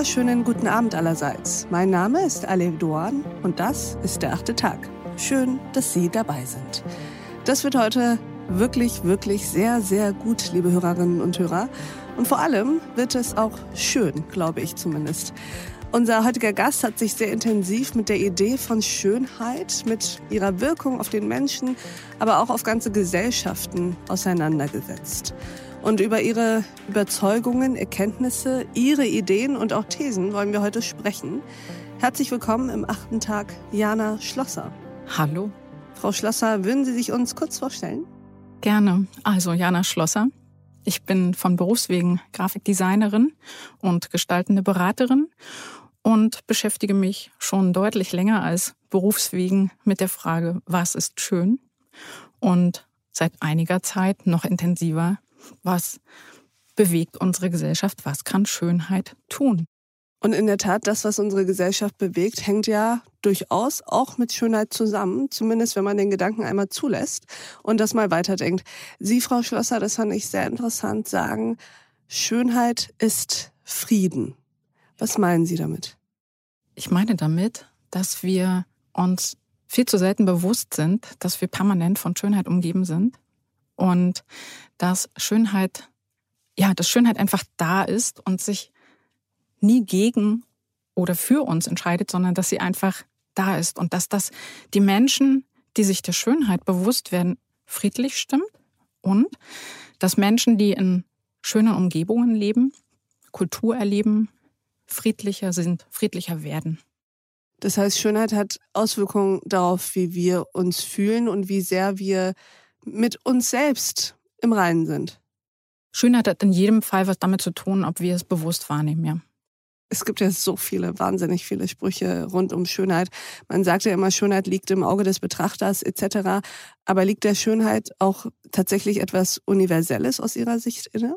wunderschönen guten Abend allerseits. Mein Name ist Alev Doan und das ist der achte Tag. Schön, dass Sie dabei sind. Das wird heute wirklich, wirklich sehr, sehr gut, liebe Hörerinnen und Hörer. Und vor allem wird es auch schön, glaube ich zumindest. Unser heutiger Gast hat sich sehr intensiv mit der Idee von Schönheit, mit ihrer Wirkung auf den Menschen, aber auch auf ganze Gesellschaften auseinandergesetzt. Und über ihre Überzeugungen, Erkenntnisse, ihre Ideen und auch Thesen wollen wir heute sprechen. Herzlich willkommen im achten Tag, Jana Schlosser. Hallo. Frau Schlosser, würden Sie sich uns kurz vorstellen? Gerne. Also Jana Schlosser. Ich bin von Berufswegen Grafikdesignerin und gestaltende Beraterin und beschäftige mich schon deutlich länger als Berufswegen mit der Frage, was ist schön? Und seit einiger Zeit noch intensiver, was bewegt unsere Gesellschaft? Was kann Schönheit tun? Und in der Tat, das, was unsere Gesellschaft bewegt, hängt ja durchaus auch mit Schönheit zusammen, zumindest wenn man den Gedanken einmal zulässt und das mal weiterdenkt. Sie, Frau Schlosser, das fand ich sehr interessant, sagen, Schönheit ist Frieden. Was meinen Sie damit? Ich meine damit, dass wir uns viel zu selten bewusst sind, dass wir permanent von Schönheit umgeben sind und dass Schönheit, ja, dass Schönheit einfach da ist und sich nie gegen oder für uns entscheidet, sondern dass sie einfach da ist und dass das die Menschen, die sich der Schönheit bewusst werden, friedlich stimmt und dass Menschen, die in schönen Umgebungen leben, Kultur erleben, friedlicher sind, friedlicher werden. Das heißt, Schönheit hat Auswirkungen darauf, wie wir uns fühlen und wie sehr wir mit uns selbst im Reinen sind. Schönheit hat in jedem Fall was damit zu tun, ob wir es bewusst wahrnehmen, ja. Es gibt ja so viele, wahnsinnig viele Sprüche rund um Schönheit. Man sagt ja immer, Schönheit liegt im Auge des Betrachters etc. Aber liegt der Schönheit auch tatsächlich etwas Universelles aus Ihrer Sicht inne?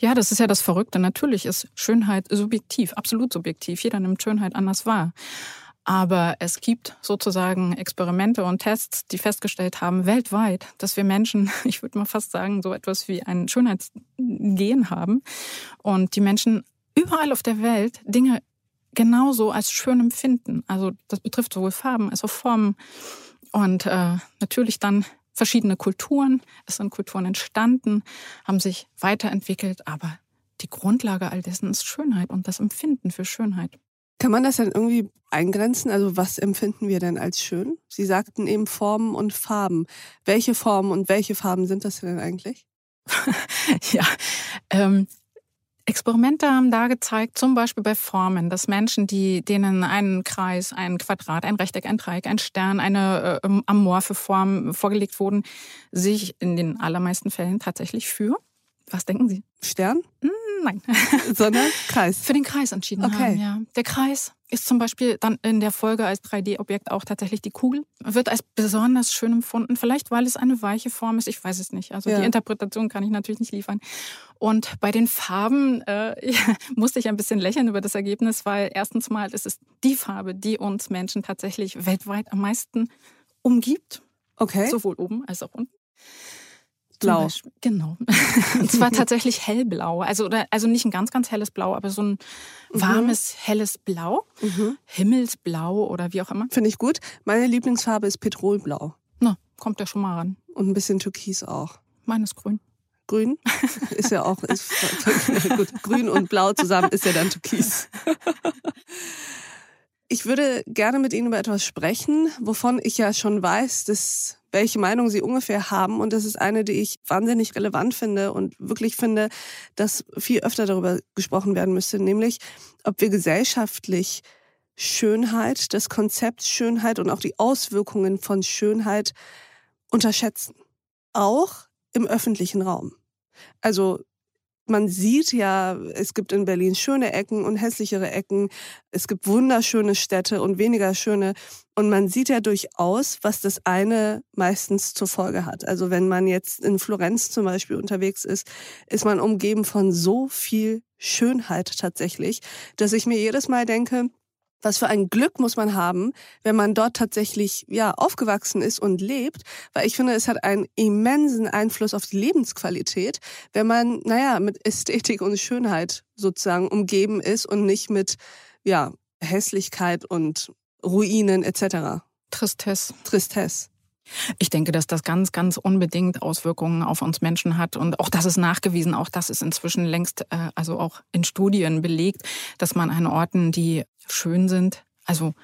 Ja, das ist ja das Verrückte. Natürlich ist Schönheit subjektiv, absolut subjektiv. Jeder nimmt Schönheit anders wahr. Aber es gibt sozusagen Experimente und Tests, die festgestellt haben, weltweit, dass wir Menschen, ich würde mal fast sagen, so etwas wie ein Schönheitsgen haben. Und die Menschen überall auf der Welt Dinge genauso als schön empfinden. Also das betrifft sowohl Farben als auch Formen. Und äh, natürlich dann verschiedene Kulturen. Es sind Kulturen entstanden, haben sich weiterentwickelt, aber die Grundlage all dessen ist Schönheit und das Empfinden für Schönheit. Kann man das dann irgendwie eingrenzen? Also was empfinden wir denn als schön? Sie sagten eben Formen und Farben. Welche Formen und welche Farben sind das denn eigentlich? ja, ähm, Experimente haben da gezeigt, zum Beispiel bei Formen, dass Menschen, die, denen ein Kreis, ein Quadrat, ein Rechteck, ein Dreieck, ein Stern, eine äh, amorphe Form vorgelegt wurden, sich in den allermeisten Fällen tatsächlich für, was denken Sie? Stern? Nein. Sondern Kreis. Für den Kreis entschieden okay. haben, ja. Der Kreis ist zum Beispiel dann in der Folge als 3D-Objekt auch tatsächlich die Kugel. Wird als besonders schön empfunden. Vielleicht, weil es eine weiche Form ist. Ich weiß es nicht. Also ja. die Interpretation kann ich natürlich nicht liefern. Und bei den Farben äh, musste ich ein bisschen lächeln über das Ergebnis, weil erstens mal ist es die Farbe, die uns Menschen tatsächlich weltweit am meisten umgibt. Okay. Sowohl oben als auch unten. Blau. Genau. Und zwar tatsächlich hellblau. Also, oder, also nicht ein ganz, ganz helles Blau, aber so ein mhm. warmes, mhm. helles Blau. Mhm. Himmelsblau oder wie auch immer. Finde ich gut. Meine Lieblingsfarbe ist Petrolblau. Na, kommt ja schon mal ran. Und ein bisschen Türkis auch. Meines grün. Grün ist ja auch ist, gut. Grün und Blau zusammen ist ja dann Türkis. Ich würde gerne mit Ihnen über etwas sprechen, wovon ich ja schon weiß, dass welche Meinung Sie ungefähr haben. Und das ist eine, die ich wahnsinnig relevant finde und wirklich finde, dass viel öfter darüber gesprochen werden müsste, nämlich ob wir gesellschaftlich Schönheit, das Konzept Schönheit und auch die Auswirkungen von Schönheit unterschätzen. Auch im öffentlichen Raum. Also man sieht ja, es gibt in Berlin schöne Ecken und hässlichere Ecken. Es gibt wunderschöne Städte und weniger schöne. Und man sieht ja durchaus, was das eine meistens zur Folge hat. Also wenn man jetzt in Florenz zum Beispiel unterwegs ist, ist man umgeben von so viel Schönheit tatsächlich, dass ich mir jedes Mal denke, was für ein Glück muss man haben, wenn man dort tatsächlich ja aufgewachsen ist und lebt, weil ich finde, es hat einen immensen Einfluss auf die Lebensqualität, wenn man naja mit Ästhetik und Schönheit sozusagen umgeben ist und nicht mit ja Hässlichkeit und Ruinen etc. Tristesse. Tristesse. Ich denke, dass das ganz, ganz unbedingt Auswirkungen auf uns Menschen hat. Und auch das ist nachgewiesen, auch das ist inzwischen längst, äh, also auch in Studien belegt, dass man an Orten, die schön sind, also,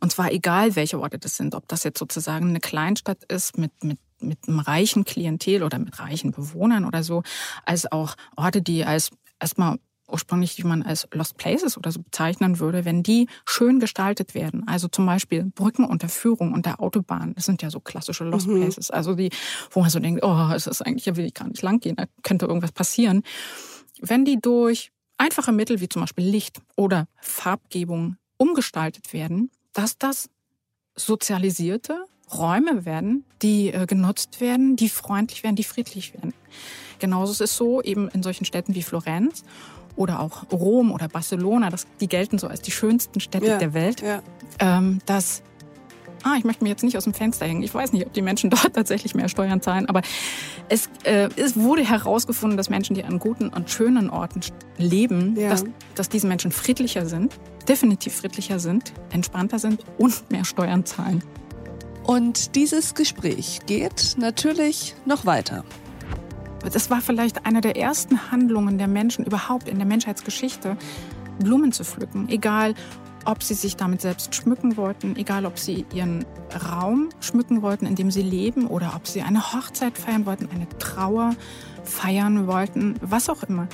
und zwar egal, welche Orte das sind, ob das jetzt sozusagen eine Kleinstadt ist mit, mit mit einem reichen Klientel oder mit reichen Bewohnern oder so, als auch Orte, die als erstmal ursprünglich, die man als Lost Places oder so bezeichnen würde, wenn die schön gestaltet werden. Also zum Beispiel Brücken unter Führung unter Autobahn. Das sind ja so klassische Lost mhm. Places. Also die, wo man so denkt, oh, es ist eigentlich, ja will ich gar nicht lang gehen, da könnte irgendwas passieren. Wenn die durch einfache Mittel wie zum Beispiel Licht oder Farbgebung umgestaltet werden, dass das sozialisierte Räume werden, die äh, genutzt werden, die freundlich werden, die friedlich werden. Genauso ist es so eben in solchen Städten wie Florenz oder auch Rom oder Barcelona, das, die gelten so als die schönsten Städte ja, der Welt, ja. ähm, dass ah, ich möchte mir jetzt nicht aus dem Fenster hängen. Ich weiß nicht, ob die Menschen dort tatsächlich mehr Steuern zahlen, aber es, äh, es wurde herausgefunden, dass Menschen, die an guten und schönen Orten leben, ja. dass, dass diese Menschen friedlicher sind, definitiv friedlicher sind, entspannter sind und mehr Steuern zahlen. Und dieses Gespräch geht natürlich noch weiter. Das war vielleicht eine der ersten Handlungen der Menschen überhaupt in der Menschheitsgeschichte, Blumen zu pflücken. Egal, ob sie sich damit selbst schmücken wollten, egal ob sie ihren Raum schmücken wollten, in dem sie leben, oder ob sie eine Hochzeit feiern wollten, eine Trauer feiern wollten, was auch immer.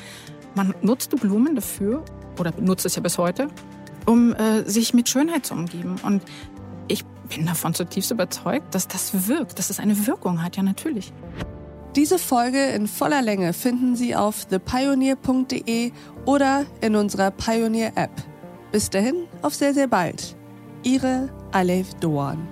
Man nutzte Blumen dafür, oder nutzt es ja bis heute, um äh, sich mit Schönheit zu umgeben. Und ich bin davon zutiefst überzeugt, dass das wirkt, dass es eine Wirkung hat, ja natürlich. Diese Folge in voller Länge finden Sie auf thepioneer.de oder in unserer Pioneer App. Bis dahin, auf sehr, sehr bald. Ihre Alef Doan.